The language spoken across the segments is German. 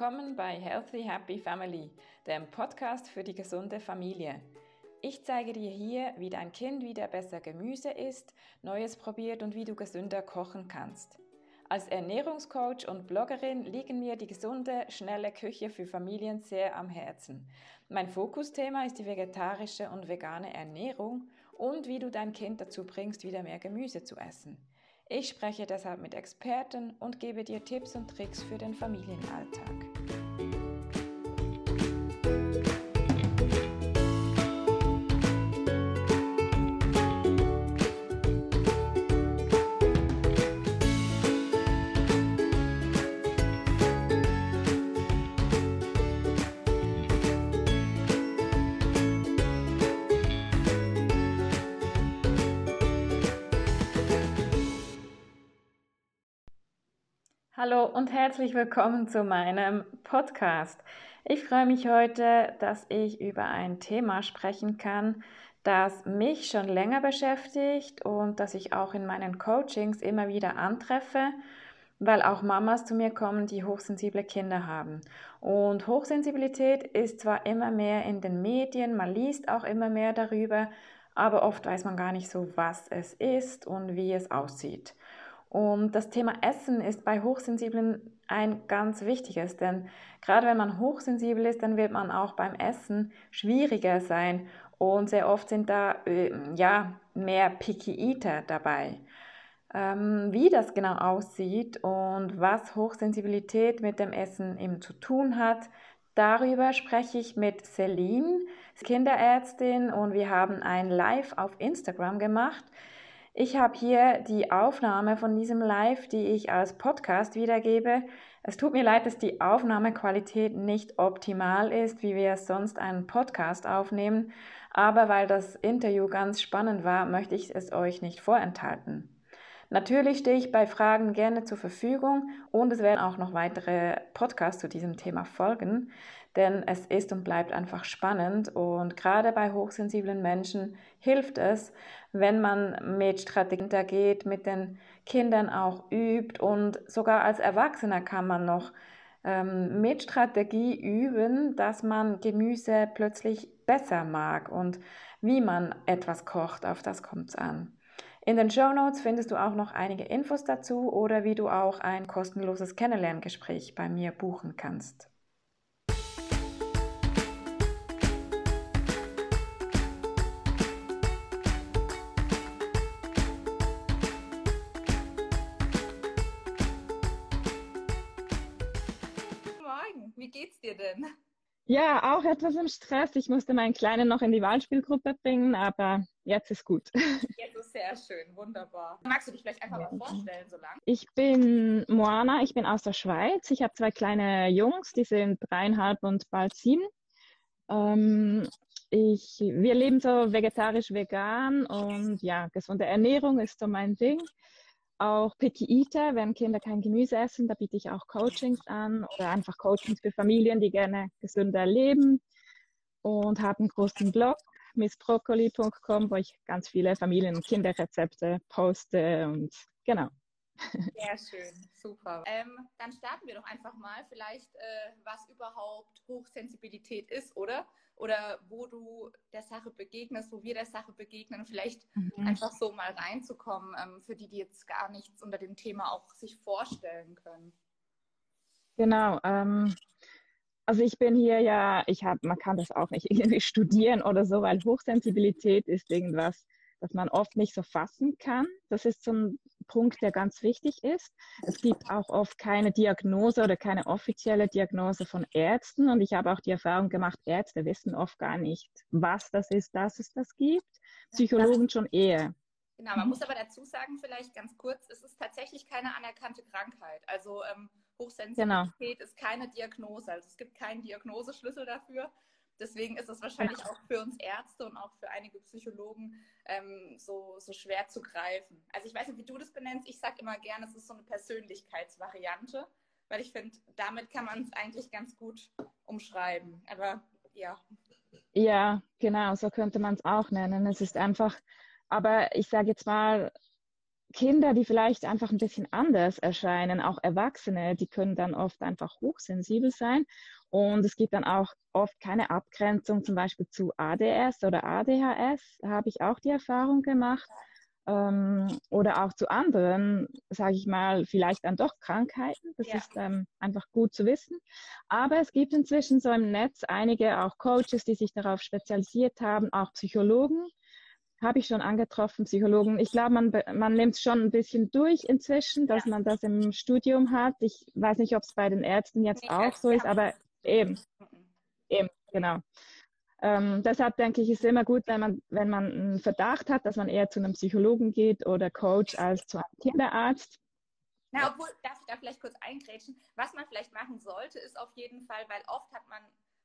Willkommen bei Healthy Happy Family, dem Podcast für die gesunde Familie. Ich zeige dir hier, wie dein Kind wieder besser Gemüse isst, Neues probiert und wie du gesünder kochen kannst. Als Ernährungscoach und Bloggerin liegen mir die gesunde, schnelle Küche für Familien sehr am Herzen. Mein Fokusthema ist die vegetarische und vegane Ernährung und wie du dein Kind dazu bringst, wieder mehr Gemüse zu essen. Ich spreche deshalb mit Experten und gebe dir Tipps und Tricks für den Familienalltag. Hallo und herzlich willkommen zu meinem Podcast. Ich freue mich heute, dass ich über ein Thema sprechen kann, das mich schon länger beschäftigt und das ich auch in meinen Coachings immer wieder antreffe, weil auch Mamas zu mir kommen, die hochsensible Kinder haben. Und Hochsensibilität ist zwar immer mehr in den Medien, man liest auch immer mehr darüber, aber oft weiß man gar nicht so, was es ist und wie es aussieht. Und das Thema Essen ist bei Hochsensiblen ein ganz wichtiges, denn gerade wenn man hochsensibel ist, dann wird man auch beim Essen schwieriger sein und sehr oft sind da äh, ja mehr Picky Eater dabei. Ähm, wie das genau aussieht und was Hochsensibilität mit dem Essen eben zu tun hat, darüber spreche ich mit Celine, Kinderärztin und wir haben ein Live auf Instagram gemacht. Ich habe hier die Aufnahme von diesem Live, die ich als Podcast wiedergebe. Es tut mir leid, dass die Aufnahmequalität nicht optimal ist, wie wir sonst einen Podcast aufnehmen, aber weil das Interview ganz spannend war, möchte ich es euch nicht vorenthalten. Natürlich stehe ich bei Fragen gerne zur Verfügung und es werden auch noch weitere Podcasts zu diesem Thema folgen, denn es ist und bleibt einfach spannend und gerade bei hochsensiblen Menschen hilft es, wenn man mit Strategien da geht, mit den Kindern auch übt und sogar als Erwachsener kann man noch ähm, mit Strategie üben, dass man Gemüse plötzlich besser mag und wie man etwas kocht, auf das kommt es an. In den Show Notes findest du auch noch einige Infos dazu oder wie du auch ein kostenloses Kennenlerngespräch bei mir buchen kannst. Ja, auch etwas im Stress. Ich musste meinen Kleinen noch in die Wahlspielgruppe bringen, aber jetzt ist gut. Jetzt ist sehr schön, wunderbar. Magst du dich vielleicht einfach mal vorstellen, so lang? Ich bin Moana, ich bin aus der Schweiz. Ich habe zwei kleine Jungs, die sind dreieinhalb und bald sieben. Ähm, ich, wir leben so vegetarisch-vegan und ja, gesunde Ernährung ist so mein Ding auch Picky Eater, wenn Kinder kein Gemüse essen, da biete ich auch Coachings an oder einfach Coachings für Familien, die gerne gesünder leben und habe einen großen Blog missbroccoli.com, wo ich ganz viele Familien- und Kinderrezepte poste und genau. Sehr schön, super. Ähm, dann starten wir doch einfach mal vielleicht, äh, was überhaupt Hochsensibilität ist, oder? Oder wo du der Sache begegnest, wo wir der Sache begegnen, vielleicht mhm. einfach so mal reinzukommen, ähm, für die, die jetzt gar nichts unter dem Thema auch sich vorstellen können. Genau. Ähm, also ich bin hier ja, ich habe, man kann das auch nicht irgendwie studieren oder so, weil Hochsensibilität ist irgendwas, das man oft nicht so fassen kann. Das ist so ein Punkt, der ganz wichtig ist. Es gibt auch oft keine Diagnose oder keine offizielle Diagnose von Ärzten. Und ich habe auch die Erfahrung gemacht, Ärzte wissen oft gar nicht, was das ist, dass es das gibt. Psychologen schon eher. Genau, man muss aber dazu sagen, vielleicht ganz kurz, es ist tatsächlich keine anerkannte Krankheit. Also ähm, Hochsensibilität genau. ist keine Diagnose. Also es gibt keinen Diagnoseschlüssel dafür. Deswegen ist es wahrscheinlich auch für uns Ärzte und auch für einige Psychologen ähm, so, so schwer zu greifen. Also ich weiß nicht, wie du das benennst. Ich sage immer gerne, es ist so eine Persönlichkeitsvariante, weil ich finde, damit kann man es eigentlich ganz gut umschreiben. Aber ja. Ja, genau, so könnte man es auch nennen. Es ist einfach, aber ich sage jetzt mal, Kinder, die vielleicht einfach ein bisschen anders erscheinen, auch Erwachsene, die können dann oft einfach hochsensibel sein. Und es gibt dann auch oft keine Abgrenzung zum Beispiel zu ADS oder ADHS. Habe ich auch die Erfahrung gemacht. Ähm, oder auch zu anderen, sage ich mal, vielleicht dann doch Krankheiten. Das ja. ist ähm, einfach gut zu wissen. Aber es gibt inzwischen so im Netz einige auch Coaches, die sich darauf spezialisiert haben, auch Psychologen, habe ich schon angetroffen, Psychologen. Ich glaube, man, man nimmt es schon ein bisschen durch inzwischen, dass ja. man das im Studium hat. Ich weiß nicht, ob es bei den Ärzten jetzt nee, auch so ist, aber eben, mhm. eben, genau. Ähm, deshalb denke ich, ist es immer gut, wenn man, wenn man einen Verdacht hat, dass man eher zu einem Psychologen geht oder Coach als zu einem Kinderarzt. Na, obwohl, darf ich da vielleicht kurz eingrätschen? Was man vielleicht machen sollte, ist auf jeden Fall, weil oft hat man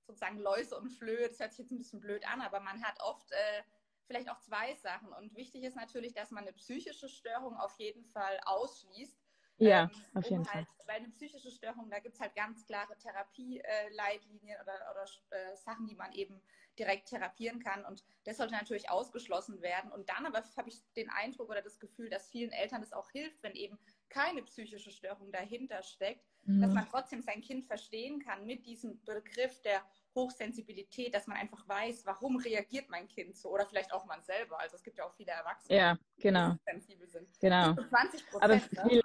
sozusagen Läuse und Flöhe, das hört sich jetzt ein bisschen blöd an, aber man hat oft äh, vielleicht auch zwei Sachen. Und wichtig ist natürlich, dass man eine psychische Störung auf jeden Fall ausschließt. Ja, ähm, auf jeden um Fall. Halt, weil eine psychische Störung, da gibt es halt ganz klare Therapieleitlinien oder, oder äh, Sachen, die man eben direkt therapieren kann. Und das sollte natürlich ausgeschlossen werden. Und dann aber habe ich den Eindruck oder das Gefühl, dass vielen Eltern das auch hilft, wenn eben keine psychische Störung dahinter steckt, mhm. dass man trotzdem sein Kind verstehen kann mit diesem Begriff der Hochsensibilität, dass man einfach weiß, warum reagiert mein Kind so oder vielleicht auch man selber. Also es gibt ja auch viele Erwachsene, ja, genau. die sensibel sind. Genau. 20 Prozent. Aber ne?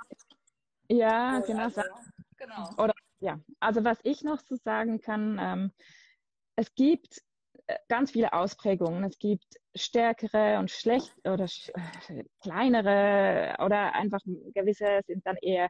Ja, genau. Also, genau. Oder ja, also was ich noch so sagen kann, ähm, es gibt äh, ganz viele Ausprägungen. Es gibt stärkere und schlecht oder sch äh, kleinere oder einfach gewisse sind dann eher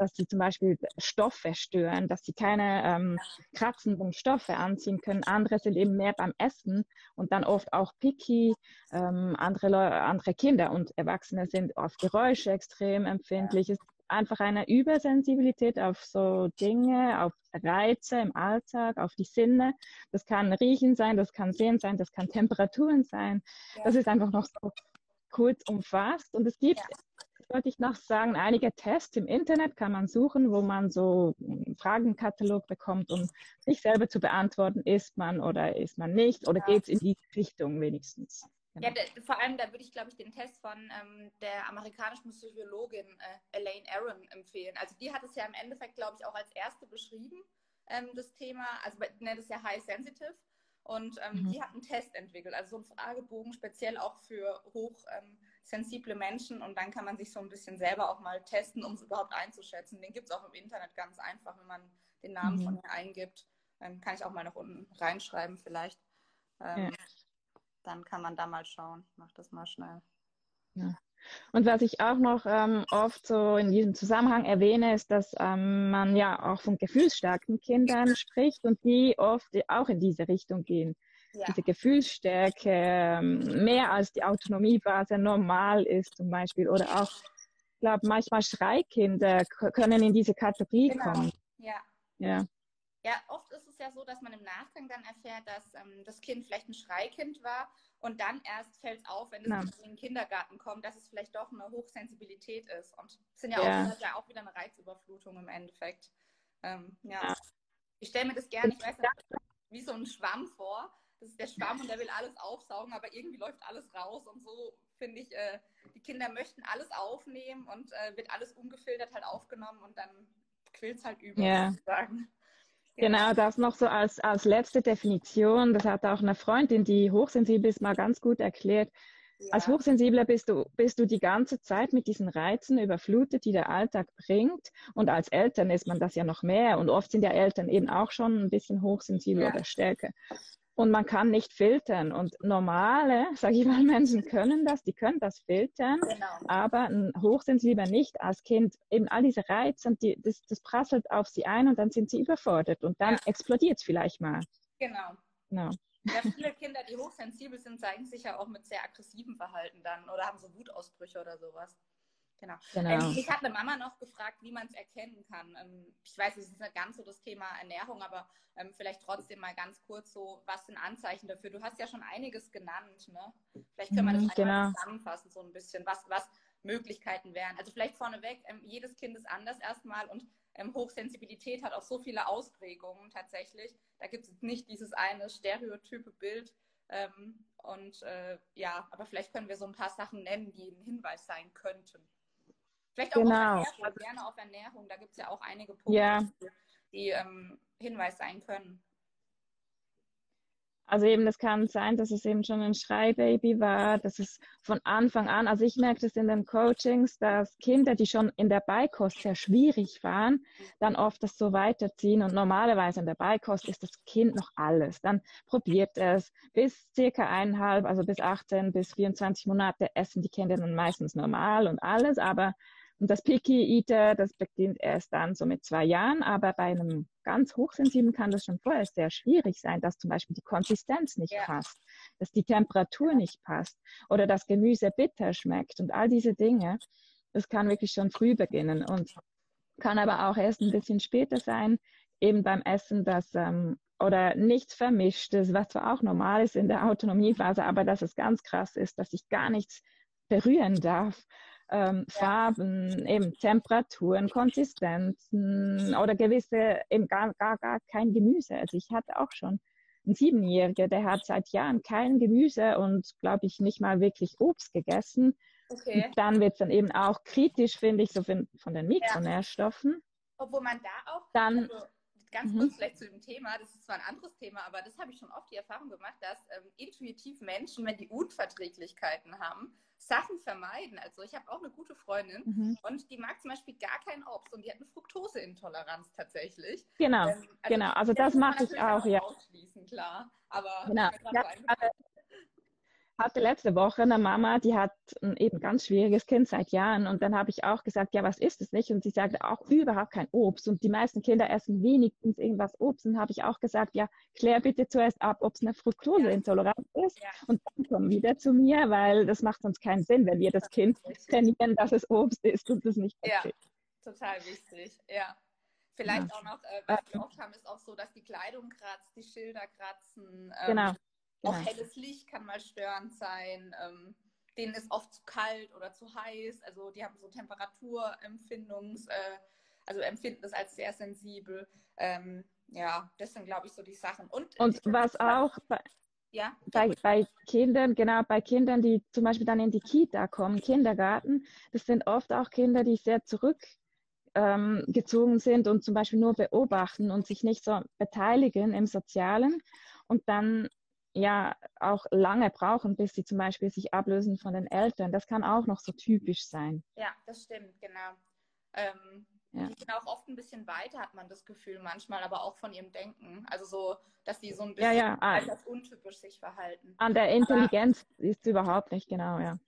dass sie zum Beispiel Stoffe stören, dass sie keine ähm, kratzenden Stoffe anziehen können. Andere sind eben mehr beim Essen und dann oft auch picky. Ähm, andere, andere Kinder und Erwachsene sind auf Geräusche extrem empfindlich. Es ist einfach eine Übersensibilität auf so Dinge, auf Reize im Alltag, auf die Sinne. Das kann Riechen sein, das kann Sehen sein, das kann Temperaturen sein. Das ist einfach noch so kurz umfasst. Und es gibt ja wollte ich noch sagen, einige Tests im Internet kann man suchen, wo man so einen Fragenkatalog bekommt, um sich selber zu beantworten, ist man oder ist man nicht oder ja. geht es in die Richtung wenigstens. Genau. Ja, der, vor allem, da würde ich, glaube ich, den Test von ähm, der amerikanischen Psychologin äh, Elaine Aaron empfehlen. Also die hat es ja im Endeffekt, glaube ich, auch als erste beschrieben, ähm, das Thema, also nennt es ja High Sensitive. Und ähm, mhm. die hat einen Test entwickelt, also so einen Fragebogen speziell auch für hochsensible ähm, Menschen. Und dann kann man sich so ein bisschen selber auch mal testen, um es überhaupt einzuschätzen. Den gibt es auch im Internet ganz einfach, wenn man den Namen mhm. von mir eingibt. Ähm, kann ich auch mal noch unten reinschreiben vielleicht. Ähm, ja. Dann kann man da mal schauen. Ich mache das mal schnell. Ja. Und was ich auch noch ähm, oft so in diesem Zusammenhang erwähne, ist, dass ähm, man ja auch von gefühlsstarken Kindern spricht und die oft auch in diese Richtung gehen. Ja. Diese Gefühlsstärke ähm, mehr als die Autonomiephase normal ist zum Beispiel. Oder auch, ich glaube, manchmal Schreikinder können in diese Kategorie genau. kommen. Ja. ja. Ja, oft ist es ja so, dass man im Nachgang dann erfährt, dass ähm, das Kind vielleicht ein Schreikind war und dann erst fällt es auf, wenn es in den Kindergarten kommt, dass es vielleicht doch eine Hochsensibilität ist. Und es sind ja, ja. Auch, ja auch wieder eine Reizüberflutung im Endeffekt. Ähm, ja. ja. Ich stelle mir das gerne, ich weiß nicht, wie so ein Schwamm vor. Das ist der Schwamm und der will alles aufsaugen, aber irgendwie läuft alles raus. Und so finde ich, äh, die Kinder möchten alles aufnehmen und äh, wird alles ungefiltert halt aufgenommen und dann quillt es halt über, ja. sozusagen. Genau, das noch so als, als letzte Definition. Das hat auch eine Freundin, die hochsensibel ist, mal ganz gut erklärt. Ja. Als Hochsensibler bist du, bist du die ganze Zeit mit diesen Reizen überflutet, die der Alltag bringt. Und als Eltern ist man das ja noch mehr. Und oft sind ja Eltern eben auch schon ein bisschen hochsensibel ja. oder stärker und man kann nicht filtern. Und normale, sage ich mal, Menschen können das, die können das filtern, genau. aber ein Hochsensibler nicht als Kind. Eben all diese Reize, und die, das, das prasselt auf sie ein und dann sind sie überfordert und dann ja. explodiert es vielleicht mal. Genau. genau. Ja, viele Kinder, die hochsensibel sind, zeigen sich ja auch mit sehr aggressivem Verhalten dann oder haben so Wutausbrüche oder sowas. Genau. genau. Ähm, ich hatte Mama noch gefragt, wie man es erkennen kann. Ähm, ich weiß, es ist nicht ganz so das Thema Ernährung, aber ähm, vielleicht trotzdem mal ganz kurz so, was sind Anzeichen dafür? Du hast ja schon einiges genannt, ne? Vielleicht können wir das mhm, genau. zusammenfassen, so ein bisschen, was, was Möglichkeiten wären. Also vielleicht vorneweg, jedes Kind ist anders erstmal und Hochsensibilität hat auch so viele Ausprägungen tatsächlich. Da gibt es nicht dieses eine stereotype Bild. Ähm, und äh, ja, aber vielleicht können wir so ein paar Sachen nennen, die ein Hinweis sein könnten. Vielleicht auch genau. auf Ernährung, gerne auf Ernährung. Da gibt es ja auch einige Punkte, ja. die ähm, Hinweis sein können. Also eben, das kann sein, dass es eben schon ein Schreibaby war, dass es von Anfang an, also ich merke das in den Coachings, dass Kinder, die schon in der Beikost sehr schwierig waren, dann oft das so weiterziehen und normalerweise in der Beikost ist das Kind noch alles. Dann probiert es bis circa eineinhalb, also bis 18, bis 24 Monate essen die Kinder dann meistens normal und alles, aber und das Picky Eater, das beginnt erst dann so mit zwei Jahren, aber bei einem ganz hochsensiblen kann das schon vorher sehr schwierig sein, dass zum Beispiel die Konsistenz nicht ja. passt, dass die Temperatur nicht passt oder das Gemüse bitter schmeckt und all diese Dinge. Das kann wirklich schon früh beginnen und kann aber auch erst ein bisschen später sein, eben beim Essen, dass ähm, oder nichts Vermischtes, was zwar auch normal ist in der Autonomiephase, aber dass es ganz krass ist, dass ich gar nichts berühren darf ähm, Farben, eben Temperaturen, Konsistenzen oder gewisse, eben gar, gar, gar kein Gemüse. Also ich hatte auch schon einen Siebenjähriger, der hat seit Jahren kein Gemüse und, glaube ich, nicht mal wirklich Obst gegessen. Okay. Und dann wird es dann eben auch kritisch, finde ich, so von, von den Mikronährstoffen. Ja. Obwohl man da auch, dann, also ganz mhm. kurz vielleicht zu dem Thema, das ist zwar ein anderes Thema, aber das habe ich schon oft die Erfahrung gemacht, dass ähm, intuitiv Menschen, wenn die Unverträglichkeiten haben, Sachen vermeiden. Also ich habe auch eine gute Freundin mhm. und die mag zum Beispiel gar kein Obst und die hat eine Fructoseintoleranz tatsächlich. Genau, ähm, also genau. Also das, das mache ich auch, ja. Ausschließen, klar. Aber genau. Ja, hatte letzte Woche eine Mama, die hat ein eben ganz schwieriges Kind seit Jahren. Und dann habe ich auch gesagt, ja, was ist es nicht? Und sie sagte auch überhaupt kein Obst. Und die meisten Kinder essen wenigstens irgendwas Obst. Und habe ich auch gesagt, ja, klär bitte zuerst ab, ob es eine Fructoseintoleranz ja. ist. Ja. Und dann komm wieder zu mir, weil das macht sonst keinen Sinn, wenn wir das, das Kind trainieren, dass es Obst ist und es nicht Ja, total wichtig. Ja. Vielleicht ja. auch noch, äh, was wir oft haben, ist auch so, dass die Kleidung kratzt, die Schilder kratzen. Ähm, genau auch genau. helles Licht kann mal störend sein. Ähm, denen ist oft zu kalt oder zu heiß. Also die haben so Temperaturempfindungs, äh, also empfinden das als sehr sensibel. Ähm, ja, das sind, glaube ich, so die Sachen. Und, Und was auch bei, ja? bei, bei Kindern, genau, bei Kindern, die zum Beispiel dann in die Kita kommen, Kindergarten, das sind oft auch Kinder, die sehr zurückgezogen ähm, sind und zum Beispiel nur beobachten und sich nicht so beteiligen im Sozialen. Und dann ja auch lange brauchen, bis sie zum Beispiel sich ablösen von den Eltern. Das kann auch noch so typisch sein. Ja, das stimmt, genau. Ähm, ja. Die sind auch oft ein bisschen weiter, hat man das Gefühl manchmal, aber auch von ihrem Denken. Also so, dass sie so ein bisschen ja, ja. Ah, untypisch sich verhalten. An der Intelligenz aber, ist es überhaupt nicht, genau, ja.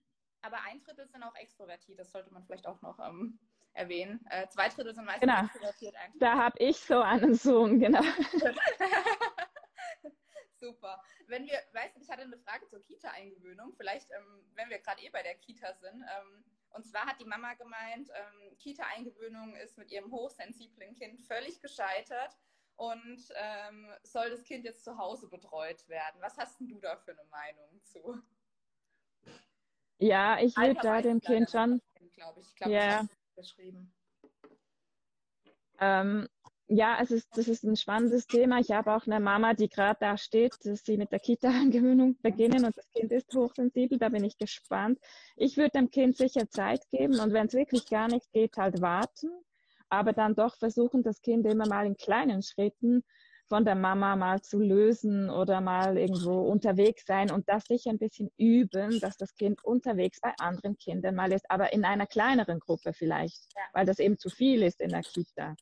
Aber ein Drittel sind auch extrovertiert, das sollte man vielleicht auch noch ähm, erwähnen. Äh, zwei Drittel sind meistens genau. extrovertiert eigentlich. Da habe ich so einen Sohn, genau. Super. Wenn wir, weißt du, ich hatte eine Frage zur Kita-Eingewöhnung. Vielleicht, ähm, wenn wir gerade eh bei der Kita sind. Ähm, und zwar hat die Mama gemeint, ähm, Kita-Eingewöhnung ist mit ihrem hochsensiblen Kind völlig gescheitert und ähm, soll das Kind jetzt zu Hause betreut werden. Was hast denn du da für eine Meinung zu? Ja, ich würde da dem Kind schon. Glaube ich. Ich glaube, ja. geschrieben. Ähm, ja, es ist, das ist ein spannendes Thema. Ich habe auch eine Mama, die gerade da steht, dass sie mit der Kita-Angewöhnung beginnen und das Kind ist hochsensibel. Da bin ich gespannt. Ich würde dem Kind sicher Zeit geben und wenn es wirklich gar nicht geht, halt warten, aber dann doch versuchen, das Kind immer mal in kleinen Schritten von der Mama mal zu lösen oder mal irgendwo unterwegs sein und das sicher ein bisschen üben, dass das Kind unterwegs bei anderen Kindern mal ist, aber in einer kleineren Gruppe vielleicht, ja. weil das eben zu viel ist in der Kita.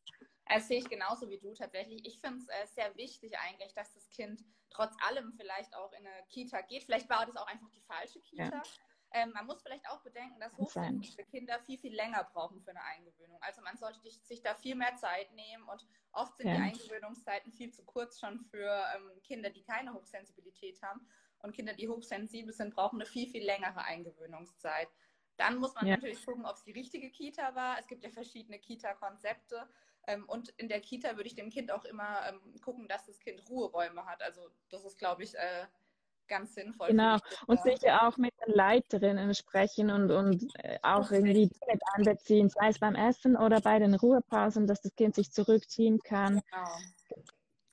Das sehe ich genauso wie du tatsächlich. Ich finde es äh, sehr wichtig eigentlich, dass das Kind trotz allem vielleicht auch in eine Kita geht. Vielleicht war das auch einfach die falsche Kita. Ja. Ähm, man muss vielleicht auch bedenken, dass hochsensible Kinder viel, viel länger brauchen für eine Eingewöhnung. Also man sollte sich da viel mehr Zeit nehmen und oft sind ja. die Eingewöhnungszeiten viel zu kurz schon für ähm, Kinder, die keine Hochsensibilität haben. Und Kinder, die hochsensibel sind, brauchen eine viel, viel längere Eingewöhnungszeit. Dann muss man ja. natürlich gucken, ob es die richtige Kita war. Es gibt ja verschiedene Kita-Konzepte. Ähm, und in der Kita würde ich dem Kind auch immer ähm, gucken, dass das Kind Ruheräume hat. Also das ist, glaube ich, äh, ganz sinnvoll. Genau. Und sicher auch mit den Leiterinnen sprechen und, und äh, auch irgendwie mit einbeziehen, sei es beim Essen oder bei den Ruhepausen, dass das Kind sich zurückziehen kann. Genau.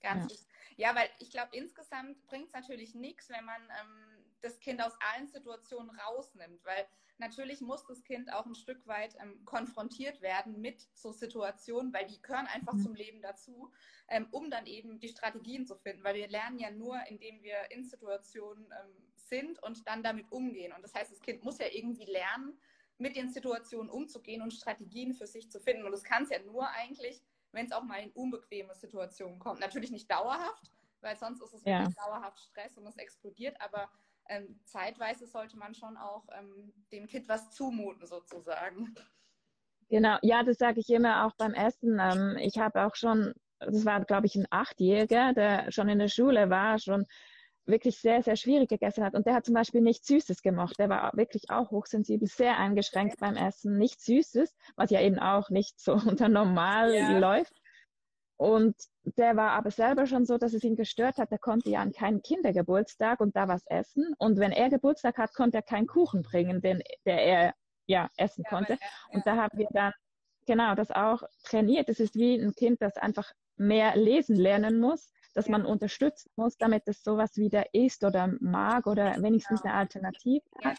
Ganz ja. ja, weil ich glaube, insgesamt bringt es natürlich nichts, wenn man ähm, das Kind aus allen Situationen rausnimmt, weil natürlich muss das Kind auch ein Stück weit ähm, konfrontiert werden mit so Situationen, weil die gehören einfach mhm. zum Leben dazu, ähm, um dann eben die Strategien zu finden, weil wir lernen ja nur, indem wir in Situationen ähm, sind und dann damit umgehen. Und das heißt, das Kind muss ja irgendwie lernen, mit den Situationen umzugehen und Strategien für sich zu finden. Und das kann es ja nur eigentlich, wenn es auch mal in unbequeme Situationen kommt. Natürlich nicht dauerhaft, weil sonst ist es ja. wirklich dauerhaft Stress und es explodiert, aber ähm, zeitweise sollte man schon auch ähm, dem Kind was zumuten, sozusagen. Genau, ja, das sage ich immer auch beim Essen. Ähm, ich habe auch schon, das war, glaube ich, ein Achtjähriger, der schon in der Schule war, schon wirklich sehr, sehr schwierig gegessen hat. Und der hat zum Beispiel nichts Süßes gemacht. Der war wirklich auch hochsensibel, sehr eingeschränkt beim Essen, nichts Süßes, was ja eben auch nicht so unter normal ja. läuft. Und der war aber selber schon so, dass es ihn gestört hat. Er konnte ja an keinen Kindergeburtstag und da was essen. Und wenn er Geburtstag hat, konnte er keinen Kuchen bringen, den der er ja essen ja, konnte. Er, ja. Und da haben wir dann genau das auch trainiert. Es ist wie ein Kind, das einfach mehr lesen lernen muss, dass ja. man unterstützen muss, damit es sowas wieder isst oder mag oder wenigstens eine Alternative hat.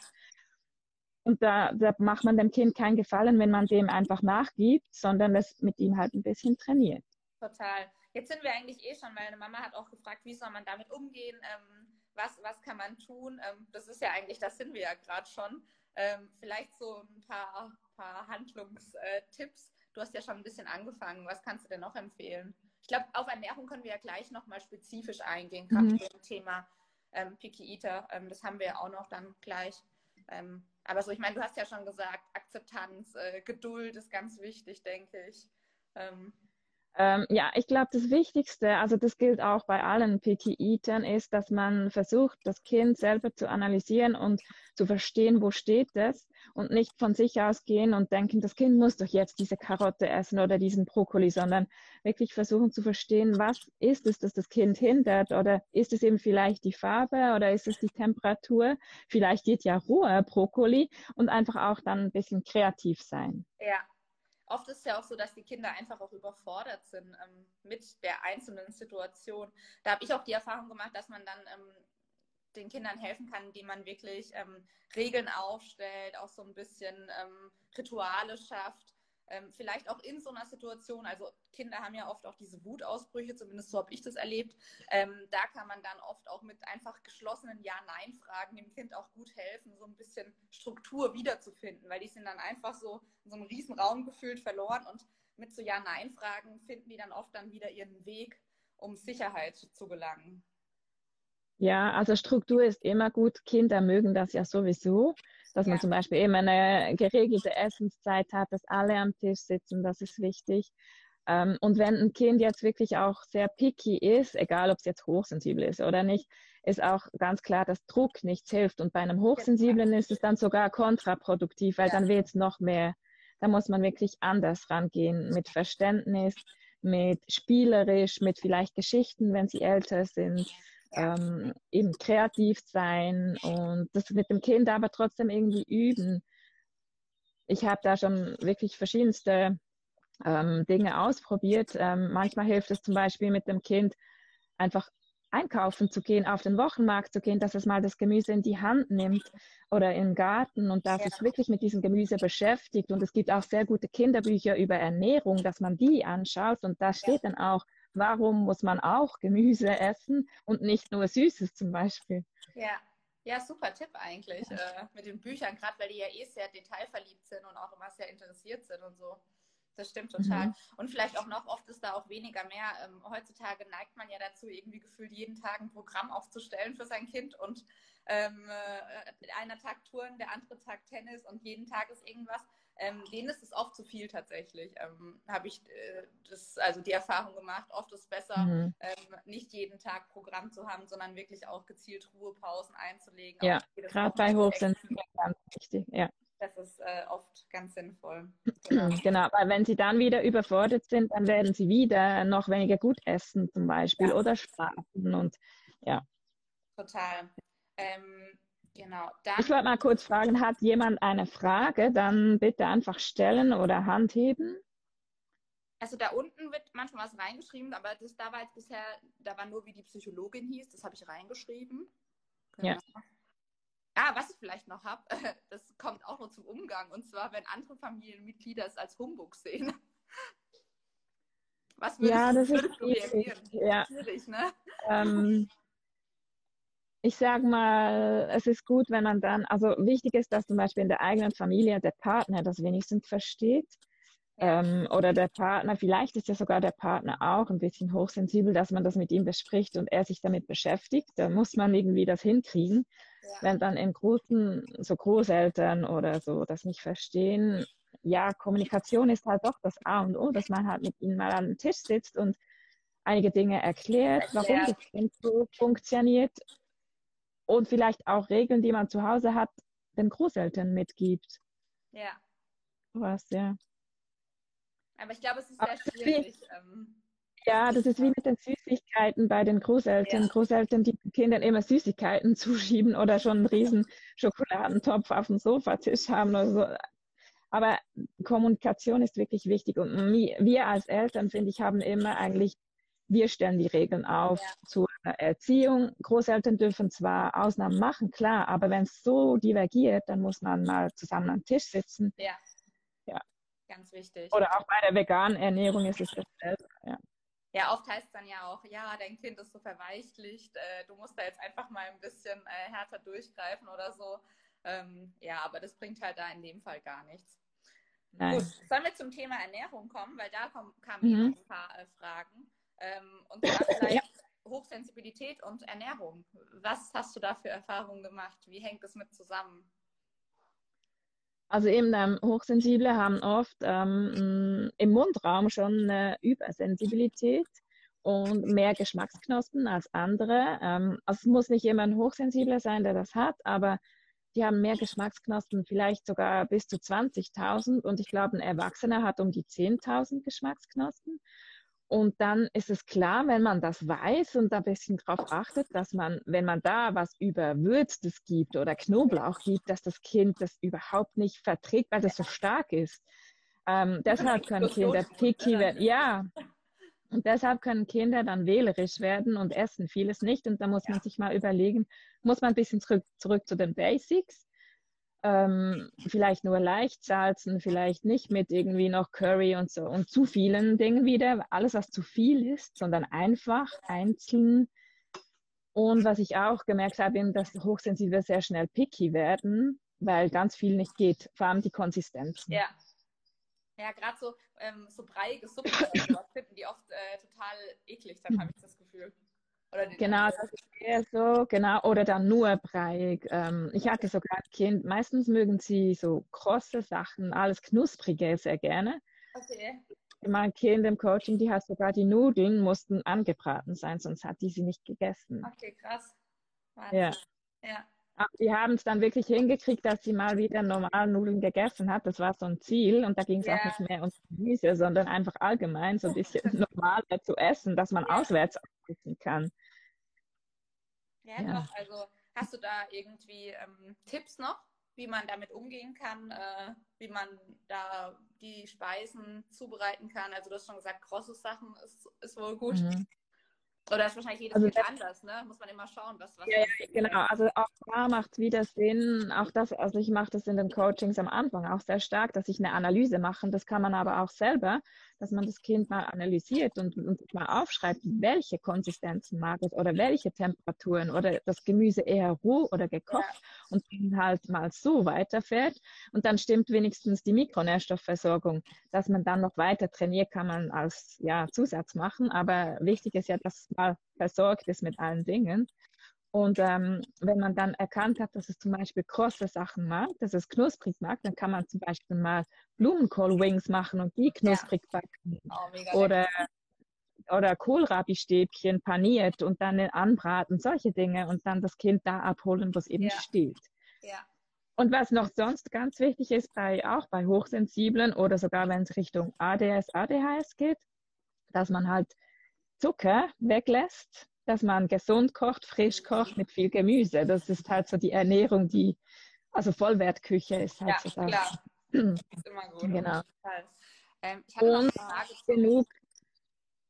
Und da, da macht man dem Kind keinen Gefallen, wenn man dem einfach nachgibt, sondern es mit ihm halt ein bisschen trainiert. Total. Jetzt sind wir eigentlich eh schon, meine Mama hat auch gefragt, wie soll man damit umgehen, ähm, was, was kann man tun. Ähm, das ist ja eigentlich, das sind wir ja gerade schon. Ähm, vielleicht so ein paar, paar Handlungstipps. Du hast ja schon ein bisschen angefangen. Was kannst du denn noch empfehlen? Ich glaube, auf Ernährung können wir ja gleich nochmal spezifisch eingehen, gerade mhm. dem Thema ähm, Picky Eater. Ähm, das haben wir ja auch noch dann gleich. Ähm, aber so, ich meine, du hast ja schon gesagt, Akzeptanz, äh, Geduld ist ganz wichtig, denke ich. Ähm, ja, ich glaube, das Wichtigste, also das gilt auch bei allen Picky Eatern, ist, dass man versucht, das Kind selber zu analysieren und zu verstehen, wo steht es und nicht von sich ausgehen und denken, das Kind muss doch jetzt diese Karotte essen oder diesen Brokkoli, sondern wirklich versuchen zu verstehen, was ist es, dass das Kind hindert oder ist es eben vielleicht die Farbe oder ist es die Temperatur? Vielleicht geht ja roher Brokkoli und einfach auch dann ein bisschen kreativ sein. Ja, oft ist es ja auch so, dass die Kinder einfach auch überfordert sind ähm, mit der einzelnen Situation. Da habe ich auch die Erfahrung gemacht, dass man dann ähm, den Kindern helfen kann, indem man wirklich ähm, Regeln aufstellt, auch so ein bisschen ähm, Rituale schafft ähm, vielleicht auch in so einer Situation, also Kinder haben ja oft auch diese Wutausbrüche, zumindest so habe ich das erlebt. Ähm, da kann man dann oft auch mit einfach geschlossenen Ja-Nein-Fragen dem Kind auch gut helfen, so ein bisschen Struktur wiederzufinden, weil die sind dann einfach so in so einem riesen Raum gefühlt verloren und mit so Ja-Nein-Fragen finden die dann oft dann wieder ihren Weg, um Sicherheit zu gelangen. Ja, also Struktur ist immer gut. Kinder mögen das ja sowieso dass man zum Beispiel eben eine geregelte Essenszeit hat, dass alle am Tisch sitzen, das ist wichtig. Ähm, und wenn ein Kind jetzt wirklich auch sehr picky ist, egal ob es jetzt hochsensibel ist oder nicht, ist auch ganz klar, dass Druck nichts hilft. Und bei einem Hochsensiblen ist es dann sogar kontraproduktiv, weil dann wird es noch mehr. Da muss man wirklich anders rangehen, mit Verständnis, mit spielerisch, mit vielleicht Geschichten, wenn sie älter sind ähm, eben kreativ sein und das mit dem Kind aber trotzdem irgendwie üben. Ich habe da schon wirklich verschiedenste ähm, Dinge ausprobiert. Ähm, manchmal hilft es zum Beispiel mit dem Kind einfach einkaufen zu gehen, auf den Wochenmarkt zu gehen, dass es mal das Gemüse in die Hand nimmt oder im Garten und dass ja. es wirklich mit diesem Gemüse beschäftigt. Und es gibt auch sehr gute Kinderbücher über Ernährung, dass man die anschaut und da steht ja. dann auch, warum muss man auch Gemüse essen und nicht nur Süßes zum Beispiel. Ja, ja, super Tipp eigentlich äh, mit den Büchern, gerade weil die ja eh sehr detailverliebt sind und auch immer sehr interessiert sind und so. Das stimmt total. Mhm. Und vielleicht auch noch, oft ist da auch weniger mehr. Ähm, heutzutage neigt man ja dazu, irgendwie gefühlt jeden Tag ein Programm aufzustellen für sein Kind und ähm, äh, einer Tag Touren, der andere Tag Tennis und jeden Tag ist irgendwas. Ähm, denen ist es oft zu viel tatsächlich. Ähm, Habe ich äh, das, also die Erfahrung gemacht. Oft ist es besser, mhm. ähm, nicht jeden Tag Programm zu haben, sondern wirklich auch gezielt Ruhepausen einzulegen. Ja, gerade bei Hochsensiblen ganz wichtig. Ja. Das ist äh, oft ganz sinnvoll. Genau. genau, weil wenn sie dann wieder überfordert sind, dann werden sie wieder noch weniger gut essen zum Beispiel ja. oder schlafen und ja. Total. Ähm, genau. Ich wollte mal kurz fragen, hat jemand eine Frage? Dann bitte einfach stellen oder Hand heben. Also da unten wird manchmal was reingeschrieben, aber das da war jetzt bisher, da war nur wie die Psychologin hieß, das habe ich reingeschrieben. Genau. Ja. Ah, was ich vielleicht noch habe, das kommt auch noch zum Umgang. Und zwar, wenn andere Familienmitglieder es als Humbug sehen. Was würdest, ja, das würdest ist du reagieren? Ja. ne? Ähm, ich sage mal, es ist gut, wenn man dann, also wichtig ist, dass zum Beispiel in der eigenen Familie der Partner das wenigstens versteht. Ähm, oder der Partner, vielleicht ist ja sogar der Partner auch ein bisschen hochsensibel, dass man das mit ihm bespricht und er sich damit beschäftigt. Da muss man irgendwie das hinkriegen. Ja. Wenn dann in großen, so Großeltern oder so das nicht verstehen, ja, Kommunikation ist halt doch das A und O, dass man halt mit ihnen mal an den Tisch sitzt und einige Dinge erklärt, warum das Kind so funktioniert und vielleicht auch Regeln, die man zu Hause hat, den Großeltern mitgibt. Ja. Was, ja. Aber ich glaube, es ist sehr schwierig. Ähm, ja, das ist wie mit den Süßigkeiten bei den Großeltern. Ja. Großeltern, die Kindern immer Süßigkeiten zuschieben oder schon einen riesen Schokoladentopf auf dem Sofatisch haben oder so. Aber Kommunikation ist wirklich wichtig. Und wir als Eltern, finde ich, haben immer eigentlich, wir stellen die Regeln auf ja. zur Erziehung. Großeltern dürfen zwar Ausnahmen machen, klar, aber wenn es so divergiert, dann muss man mal zusammen am Tisch sitzen. Ja. Ja. Ganz wichtig. Oder auch bei der veganen Ernährung ist es dasselbe. Ja. Ja, oft heißt es dann ja auch, ja, dein Kind ist so verweichlicht, äh, du musst da jetzt einfach mal ein bisschen äh, härter durchgreifen oder so. Ähm, ja, aber das bringt halt da in dem Fall gar nichts. Nein. Gut, sollen wir zum Thema Ernährung kommen, weil da kamen mhm. ein paar äh, Fragen. Ähm, und vielleicht ja. Hochsensibilität und Ernährung. Was hast du da für Erfahrungen gemacht? Wie hängt das mit zusammen? Also eben ähm, Hochsensible haben oft ähm, im Mundraum schon eine Übersensibilität und mehr Geschmacksknospen als andere. Ähm, also es muss nicht immer ein Hochsensibler sein, der das hat, aber die haben mehr Geschmacksknospen, vielleicht sogar bis zu 20.000 und ich glaube, ein Erwachsener hat um die 10.000 Geschmacksknospen. Und dann ist es klar, wenn man das weiß und ein bisschen darauf achtet, dass man, wenn man da was Überwürztes gibt oder Knoblauch gibt, dass das Kind das überhaupt nicht verträgt, weil das so stark ist. Ähm, deshalb können Kinder picky werden. Ja. Und deshalb können Kinder dann wählerisch werden und essen vieles nicht. Und da muss man sich mal überlegen, muss man ein bisschen zurück, zurück zu den Basics ähm, vielleicht nur leicht salzen, vielleicht nicht mit irgendwie noch Curry und so und zu vielen Dingen wieder. Alles, was zu viel ist, sondern einfach, einzeln. Und was ich auch gemerkt habe, ist, dass Hochsensible sehr schnell picky werden, weil ganz viel nicht geht, vor allem die Konsistenz. Ja. Ja, gerade so, ähm, so breiige Suppen finden die oft äh, total eklig, dann habe ich das Gefühl genau, das ist eher so, genau, oder dann nur breiig. Ähm, ich hatte sogar ein Kind, meistens mögen sie so krosse Sachen, alles Knusprige sehr gerne. Okay. Mein Kind im Coaching, die hat sogar die Nudeln, mussten angebraten sein, sonst hat die sie nicht gegessen. Okay, krass. Wahnsinn. Ja. ja. Aber die haben es dann wirklich hingekriegt, dass sie mal wieder normal Nudeln gegessen hat. Das war so ein Ziel. Und da ging es ja. auch nicht mehr um Gemüse, sondern einfach allgemein so ein bisschen normaler zu essen, dass man ja. auswärts essen kann. Ja, ja, doch. Also hast du da irgendwie ähm, Tipps noch, wie man damit umgehen kann, äh, wie man da die Speisen zubereiten kann? Also du hast schon gesagt, krosse Sachen ist, ist wohl gut. Mhm. Oder ist wahrscheinlich jedes also Kind anders, ne? Muss man immer schauen, was was. Ja, ja genau. Also auch da macht es wieder Sinn. Auch das, also ich mache das in den Coachings am Anfang auch sehr stark, dass ich eine Analyse mache. Das kann man aber auch selber, dass man das Kind mal analysiert und, und mal aufschreibt, welche Konsistenzen mag es oder welche Temperaturen oder das Gemüse eher roh oder gekocht ja. und dann halt mal so weiterfährt. Und dann stimmt wenigstens die Mikronährstoffversorgung. Dass man dann noch weiter trainiert, kann man als ja, Zusatz machen. Aber wichtig ist ja, dass mal versorgt ist mit allen Dingen. Und ähm, wenn man dann erkannt hat, dass es zum Beispiel krosse Sachen mag, dass es knusprig mag, dann kann man zum Beispiel mal Blumenkohl-Wings machen und die knusprig ja. backen. Oh, oder, oder Kohlrabi-Stäbchen paniert und dann anbraten, solche Dinge und dann das Kind da abholen, wo es eben ja. steht. Ja. Und was noch sonst ganz wichtig ist, bei, auch bei Hochsensiblen oder sogar wenn es Richtung ADS, ADHS geht, dass man halt Zucker weglässt, dass man gesund kocht, frisch kocht mit viel Gemüse. Das ist halt so die Ernährung, die, also Vollwertküche ist halt ja, so das. Klar. ist immer gut. Genau. Ähm, ich habe noch eine Frage genug.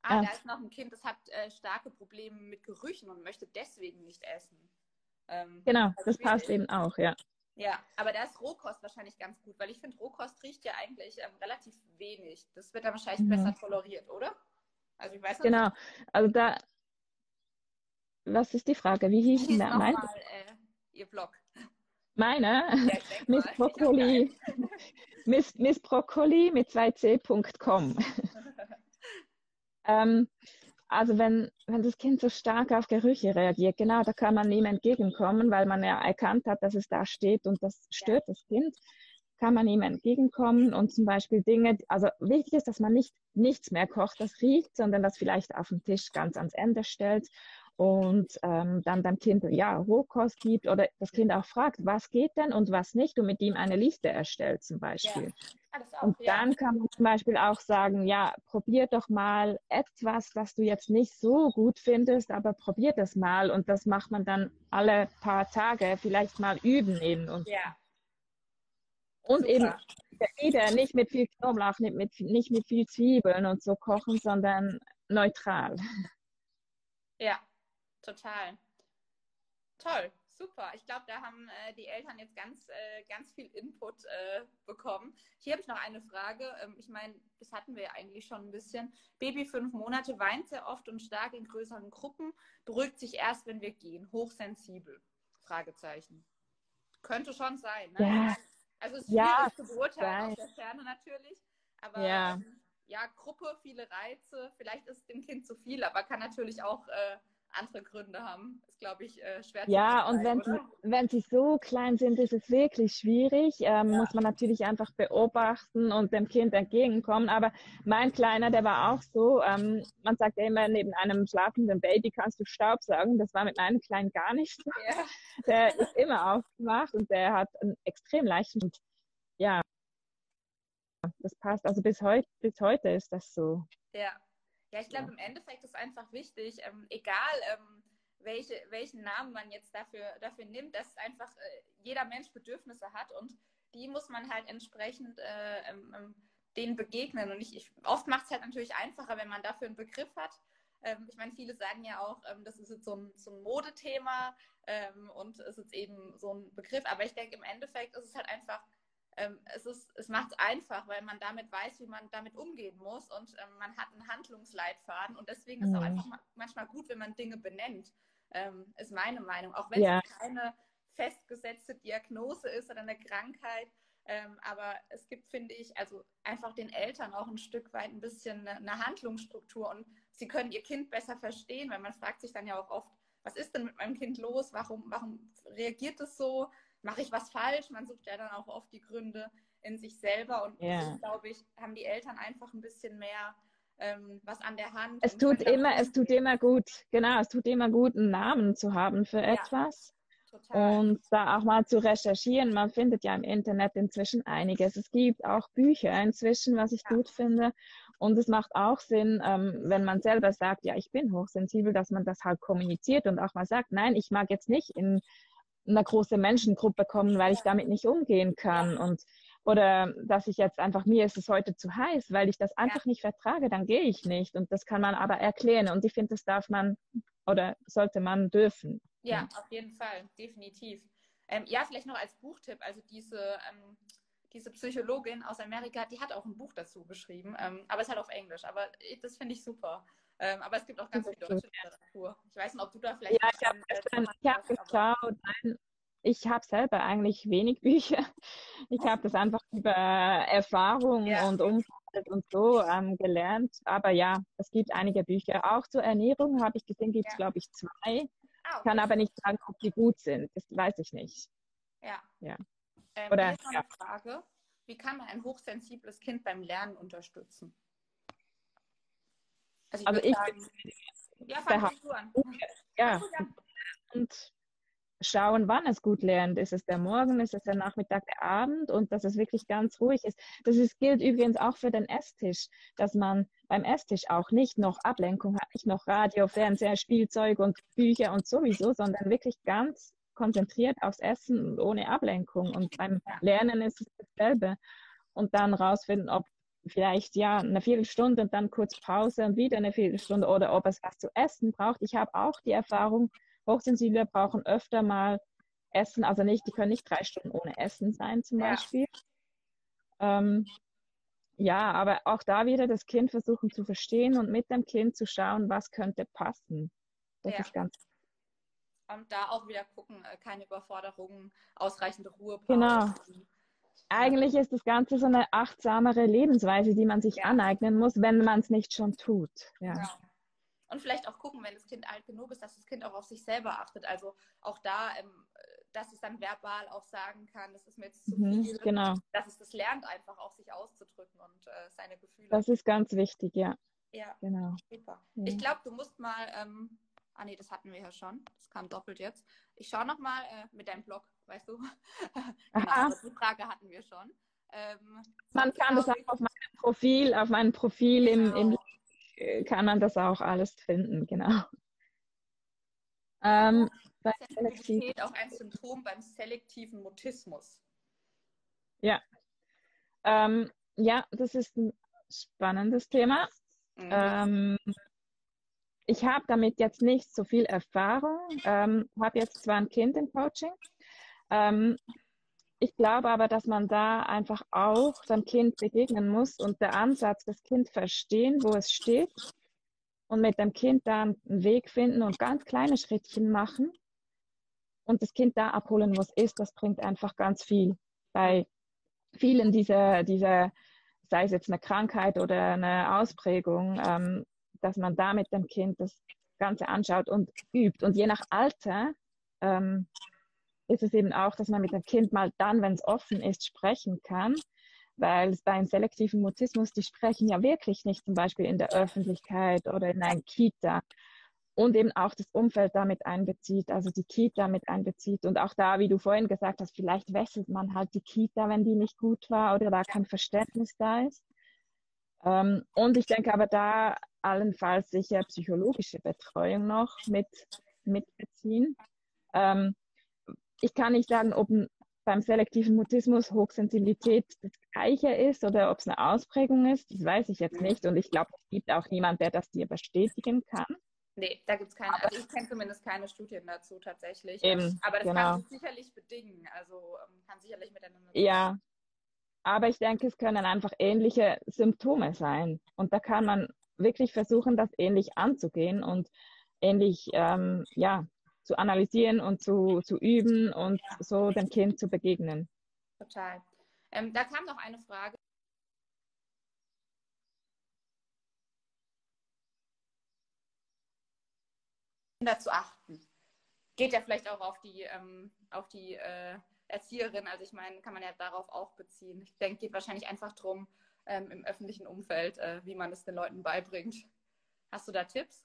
Ah, ja. da ist noch ein Kind, das hat äh, starke Probleme mit Gerüchen und möchte deswegen nicht essen. Ähm, genau, das schwierig. passt eben auch, ja. Ja, aber da ist Rohkost wahrscheinlich ganz gut, weil ich finde, Rohkost riecht ja eigentlich ähm, relativ wenig. Das wird dann wahrscheinlich mhm. besser toleriert, oder? Also ich weiß nicht. Genau, also da, was ist die Frage? Wie hieß denn mein? Mal, äh, Ihr Blog. Meine? Ja, Miss Broccoli. Miss, Miss Broccoli mit 2c.com. ähm, also wenn, wenn das Kind so stark auf Gerüche reagiert, genau, da kann man ihm entgegenkommen, weil man ja erkannt hat, dass es da steht und das stört ja. das Kind, kann man ihm entgegenkommen und zum Beispiel Dinge, also wichtig ist, dass man nicht nichts mehr kocht, das riecht, sondern das vielleicht auf den Tisch ganz ans Ende stellt und ähm, dann dem Kind ja Rohkost gibt oder das Kind auch fragt, was geht denn und was nicht und mit ihm eine Liste erstellt zum Beispiel. Ja. Auch, und dann ja. kann man zum Beispiel auch sagen, ja, probier doch mal etwas, was du jetzt nicht so gut findest, aber probier das mal und das macht man dann alle paar Tage vielleicht mal üben eben und ja. Und Super. eben wieder nicht mit viel Knoblauch, nicht mit, nicht mit viel Zwiebeln und so kochen, sondern neutral. Ja, total. Toll, super. Ich glaube, da haben äh, die Eltern jetzt ganz, äh, ganz viel Input äh, bekommen. Hier habe ich noch eine Frage. Ähm, ich meine, das hatten wir ja eigentlich schon ein bisschen. Baby fünf Monate weint sehr oft und stark in größeren Gruppen, beruhigt sich erst, wenn wir gehen. Hochsensibel? Fragezeichen. Könnte schon sein. Ne? Ja. Also es ist ja, schwierig zu beurteilen aus der Ferne natürlich. Aber ja. Ähm, ja, Gruppe, viele Reize. Vielleicht ist dem Kind zu viel, aber kann natürlich auch äh, andere Gründe haben, ist, glaube ich, äh, schwer ja, zu Ja, und wenn sie, wenn sie so klein sind, ist es wirklich schwierig. Ähm, ja. Muss man natürlich einfach beobachten und dem Kind entgegenkommen. Aber mein Kleiner, der war auch so, ähm, man sagt ja immer, neben einem schlafenden Baby kannst du Staub sagen. Das war mit meinem Kleinen gar nicht so. Ja. Der ist immer aufgemacht und der hat einen extrem leichten, ja, das passt. Also bis heute, bis heute ist das so. Ja, ja, ich glaube, ja. im Endeffekt ist einfach wichtig, ähm, egal ähm, welche, welchen Namen man jetzt dafür, dafür nimmt, dass einfach äh, jeder Mensch Bedürfnisse hat und die muss man halt entsprechend äh, ähm, ähm denen begegnen. Und ich, ich oft macht es halt natürlich einfacher, wenn man dafür einen Begriff hat. Ähm, ich meine, viele sagen ja auch, ähm, das ist jetzt so ein, so ein Modethema und es ist eben so ein Begriff. Aber ich denke, im Endeffekt ist es halt einfach ähm, es, ist, es macht es einfach, weil man damit weiß, wie man damit umgehen muss und ähm, man hat einen Handlungsleitfaden und deswegen ist es auch mhm. einfach manchmal gut, wenn man Dinge benennt, ähm, ist meine Meinung. Auch wenn ja. es keine festgesetzte Diagnose ist oder eine Krankheit, ähm, aber es gibt, finde ich, also einfach den Eltern auch ein Stück weit ein bisschen eine, eine Handlungsstruktur und sie können ihr Kind besser verstehen, weil man fragt sich dann ja auch oft, was ist denn mit meinem Kind los? Warum, warum reagiert es so? Mache ich was falsch? Man sucht ja dann auch oft die Gründe in sich selber und yeah. glaube ich, haben die Eltern einfach ein bisschen mehr ähm, was an der Hand. Es tut immer, es tut immer gut, genau, es tut immer gut, einen Namen zu haben für ja, etwas. Total. Und da auch mal zu recherchieren. Man findet ja im Internet inzwischen einiges. Es gibt auch Bücher inzwischen, was ich ja. gut finde. Und es macht auch Sinn, ähm, wenn man selber sagt, ja, ich bin hochsensibel, dass man das halt kommuniziert und auch mal sagt, nein, ich mag jetzt nicht in einer großen Menschengruppe kommen, weil ich damit nicht umgehen kann. Und oder dass ich jetzt einfach mir ist es heute zu heiß, weil ich das einfach nicht vertrage, dann gehe ich nicht. Und das kann man aber erklären. Und ich finde, das darf man oder sollte man dürfen. Ja, auf jeden Fall, definitiv. Ähm, ja, vielleicht noch als Buchtipp, also diese ähm, diese Psychologin aus Amerika, die hat auch ein Buch dazu geschrieben, ähm, aber es ist halt auf Englisch, aber das finde ich super. Ähm, aber es gibt auch ganz viel deutsche Literatur. Ich weiß nicht, ob du da vielleicht. Ja, ich habe hab geschaut. Nein, ich habe selber eigentlich wenig Bücher. Ich habe das einfach über Erfahrung ja. und Umfeld und so ähm, gelernt. Aber ja, es gibt einige Bücher. Auch zur Ernährung habe ich gesehen, gibt es, ja. glaube ich, zwei. Ah, okay. Kann aber nicht sagen, ob die gut sind. Das weiß ich nicht. Ja. ja. Ähm, Oder, eine Frage. Wie kann man ein hochsensibles Kind beim Lernen unterstützen? Also ich, also ich sagen, ja, fang du an. Ja. Und schauen, wann es gut lernt. Ist es der Morgen, ist es der Nachmittag, der Abend und dass es wirklich ganz ruhig ist. Das ist, gilt übrigens auch für den Esstisch, dass man beim Esstisch auch nicht noch Ablenkung hat, nicht noch Radio, Fernseher, Spielzeug und Bücher und sowieso, sondern wirklich ganz konzentriert aufs Essen und ohne Ablenkung. Und beim Lernen ist es dasselbe. Und dann rausfinden, ob vielleicht ja eine Viertelstunde und dann kurz Pause und wieder eine Viertelstunde oder ob es was zu essen braucht. Ich habe auch die Erfahrung, Hochsensible brauchen öfter mal Essen, also nicht, die können nicht drei Stunden ohne Essen sein zum ja. Beispiel. Ähm, ja, aber auch da wieder das Kind versuchen zu verstehen und mit dem Kind zu schauen, was könnte passen. Das ja. ist ganz und da auch wieder gucken, äh, keine Überforderungen, ausreichende Ruhe. Genau. Eigentlich ist das Ganze so eine achtsamere Lebensweise, die man sich ja. aneignen muss, wenn man es nicht schon tut. Ja. Genau. Und vielleicht auch gucken, wenn das Kind alt genug ist, dass das Kind auch auf sich selber achtet. Also auch da, ähm, dass es dann verbal auch sagen kann, das ist mir jetzt zu mhm, viel. Genau. Dass es das lernt, einfach auch sich auszudrücken und äh, seine Gefühle. Das ist ganz wichtig, ja. Ja, genau. Super. Ja. Ich glaube, du musst mal ähm, Ah nee, das hatten wir ja schon. Das kam doppelt jetzt. Ich schaue nochmal äh, mit deinem Blog, weißt du? genau, die Frage hatten wir schon. Ähm, man kann das auch auf meinem Profil, auf meinem Profil genau. im, im äh, kann man das auch alles finden, genau. Ähm, Sensibilität auch ein Symptom beim selektiven Mutismus. Ja. Ähm, ja, das ist ein spannendes Thema. Mhm. Ähm, ich habe damit jetzt nicht so viel Erfahrung, ähm, habe jetzt zwar ein Kind im Coaching. Ähm, ich glaube aber, dass man da einfach auch dem Kind begegnen muss und der Ansatz, das Kind verstehen, wo es steht und mit dem Kind da einen Weg finden und ganz kleine Schrittchen machen und das Kind da abholen, wo es ist, das bringt einfach ganz viel. Bei vielen dieser, dieser sei es jetzt eine Krankheit oder eine Ausprägung, ähm, dass man da mit dem Kind das Ganze anschaut und übt. Und je nach Alter ähm, ist es eben auch, dass man mit dem Kind mal dann, wenn es offen ist, sprechen kann. Weil beim selektiven Mutismus, die sprechen ja wirklich nicht zum Beispiel in der Öffentlichkeit oder in einer Kita und eben auch das Umfeld damit einbezieht, also die Kita mit einbezieht. Und auch da, wie du vorhin gesagt hast, vielleicht wechselt man halt die Kita, wenn die nicht gut war oder da kein Verständnis da ist. Ähm, und ich denke aber da allenfalls sicher psychologische Betreuung noch mit mitbeziehen. Ähm, ich kann nicht sagen, ob beim selektiven Mutismus Hochsensibilität das gleiche ist oder ob es eine Ausprägung ist. Das weiß ich jetzt nicht. Und ich glaube, es gibt auch niemand, der das dir bestätigen kann. Nee, da gibt es keine, also ich kenne zumindest keine Studien dazu tatsächlich. Eben, Aber das genau. kann sich sicherlich bedingen, also ähm, kann sicherlich miteinander. Ja, aber ich denke, es können einfach ähnliche Symptome sein. Und da kann man wirklich versuchen, das ähnlich anzugehen und ähnlich ähm, ja, zu analysieren und zu, zu üben und so dem Kind zu begegnen. Total. Ähm, da kam noch eine Frage. zu achten. Geht ja vielleicht auch auf die, ähm, auf die äh, Erzieherin. Also ich meine, kann man ja darauf auch beziehen. Ich denke, geht wahrscheinlich einfach darum, ähm, im öffentlichen Umfeld, äh, wie man es den Leuten beibringt. Hast du da Tipps?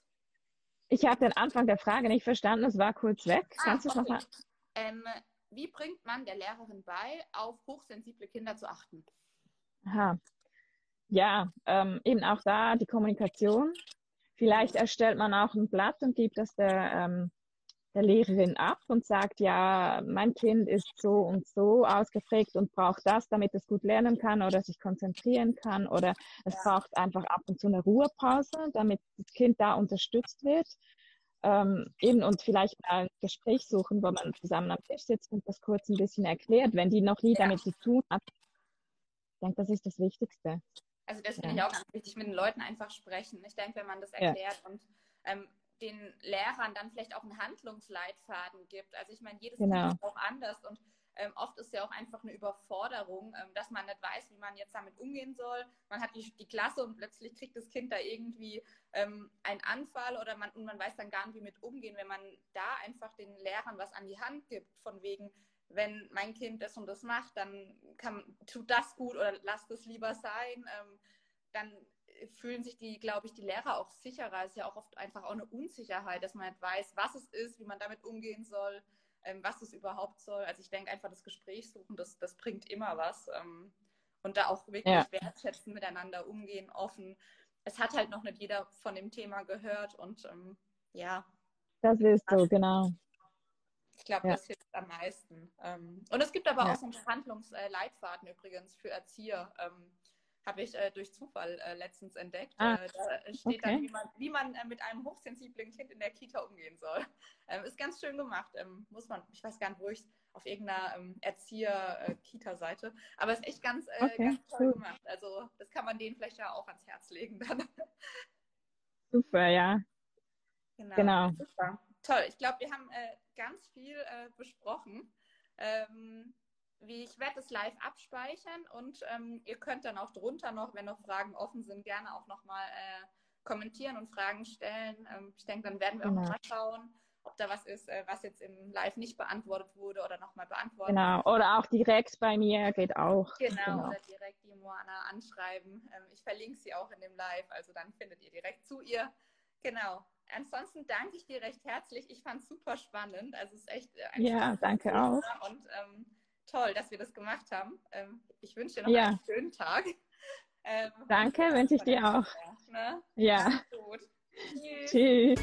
Ich habe den Anfang der Frage nicht verstanden, es war kurz weg. Ah, Kannst du es okay. nochmal? Ähm, wie bringt man der Lehrerin bei, auf hochsensible Kinder zu achten? Aha. Ja, ähm, eben auch da die Kommunikation. Vielleicht erstellt man auch ein Blatt und gibt das der ähm, der Lehrerin ab und sagt, ja, mein Kind ist so und so ausgeprägt und braucht das, damit es gut lernen kann oder sich konzentrieren kann oder es braucht einfach ab und zu eine Ruhepause, damit das Kind da unterstützt wird. Ähm, eben und vielleicht mal ein Gespräch suchen, wo man zusammen am Tisch sitzt und das kurz ein bisschen erklärt, wenn die noch nie ja. damit zu tun hat. Ich denke, das ist das Wichtigste. Also das finde ja. ich auch wichtig, mit den Leuten einfach sprechen. Ich denke, wenn man das erklärt ja. und ähm, den Lehrern dann vielleicht auch einen Handlungsleitfaden gibt. Also ich meine, jedes genau. Kind ist auch anders und ähm, oft ist ja auch einfach eine Überforderung, ähm, dass man nicht weiß, wie man jetzt damit umgehen soll. Man hat die, die Klasse und plötzlich kriegt das Kind da irgendwie ähm, einen Anfall oder man, und man weiß dann gar nicht, wie mit umgehen, wenn man da einfach den Lehrern was an die Hand gibt, von wegen, wenn mein Kind das und das macht, dann kann, tut das gut oder lasst es lieber sein. Ähm, dann fühlen sich die, glaube ich, die Lehrer auch sicherer. Es ist ja auch oft einfach auch eine Unsicherheit, dass man nicht weiß, was es ist, wie man damit umgehen soll, ähm, was es überhaupt soll. Also ich denke einfach, das Gespräch suchen, das, das bringt immer was. Ähm, und da auch wirklich ja. wertschätzen, miteinander umgehen, offen. Es hat halt noch nicht jeder von dem Thema gehört und ähm, ja. Das ist so, genau. Ich glaube, ja. das hilft am meisten. Ähm, und es gibt aber ja. auch so einen Verhandlungsleitfaden übrigens für Erzieher. Habe ich äh, durch Zufall äh, letztens entdeckt. Ah, äh, da steht okay. dann, wie man, wie man äh, mit einem hochsensiblen Kind in der Kita umgehen soll. Ähm, ist ganz schön gemacht. Ähm, muss man, ich weiß gar nicht, wo ich es auf irgendeiner ähm, Erzieher-Kita-Seite. Aber es ist echt ganz, äh, okay, ganz toll cool. gemacht. Also das kann man denen vielleicht ja auch ans Herz legen dann. Super, ja. Genau. genau. Super. Toll. Ich glaube, wir haben äh, ganz viel äh, besprochen. Ähm, wie ich werde es live abspeichern und ähm, ihr könnt dann auch drunter noch, wenn noch Fragen offen sind, gerne auch nochmal äh, kommentieren und Fragen stellen. Ähm, ich denke, dann werden wir genau. auch mal schauen, ob da was ist, äh, was jetzt im Live nicht beantwortet wurde oder nochmal beantwortet. Genau, oder auch direkt bei mir geht auch. Genau, genau. oder direkt die Moana anschreiben. Ähm, ich verlinke sie auch in dem Live, also dann findet ihr direkt zu ihr. Genau. Ansonsten danke ich dir recht herzlich. Ich fand es super spannend. Also es ist echt äh, ein Ja, danke auch. Und ähm, toll, dass wir das gemacht haben. Ähm, ich wünsche dir noch ja. einen schönen Tag. Ähm, danke, wünsche ich dir auch. Ne? Ja. Gut. Tschüss. Tschüss.